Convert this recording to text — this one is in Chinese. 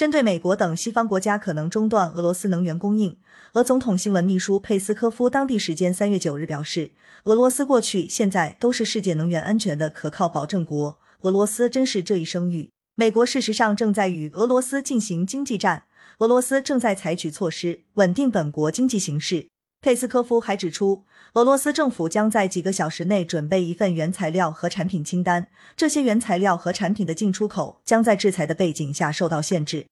针对美国等西方国家可能中断俄罗斯能源供应，俄总统新闻秘书佩斯科夫当地时间三月九日表示，俄罗斯过去、现在都是世界能源安全的可靠保证国。俄罗斯珍视这一声誉。美国事实上正在与俄罗斯进行经济战，俄罗斯正在采取措施稳定本国经济形势。佩斯科夫还指出，俄罗斯政府将在几个小时内准备一份原材料和产品清单，这些原材料和产品的进出口将在制裁的背景下受到限制。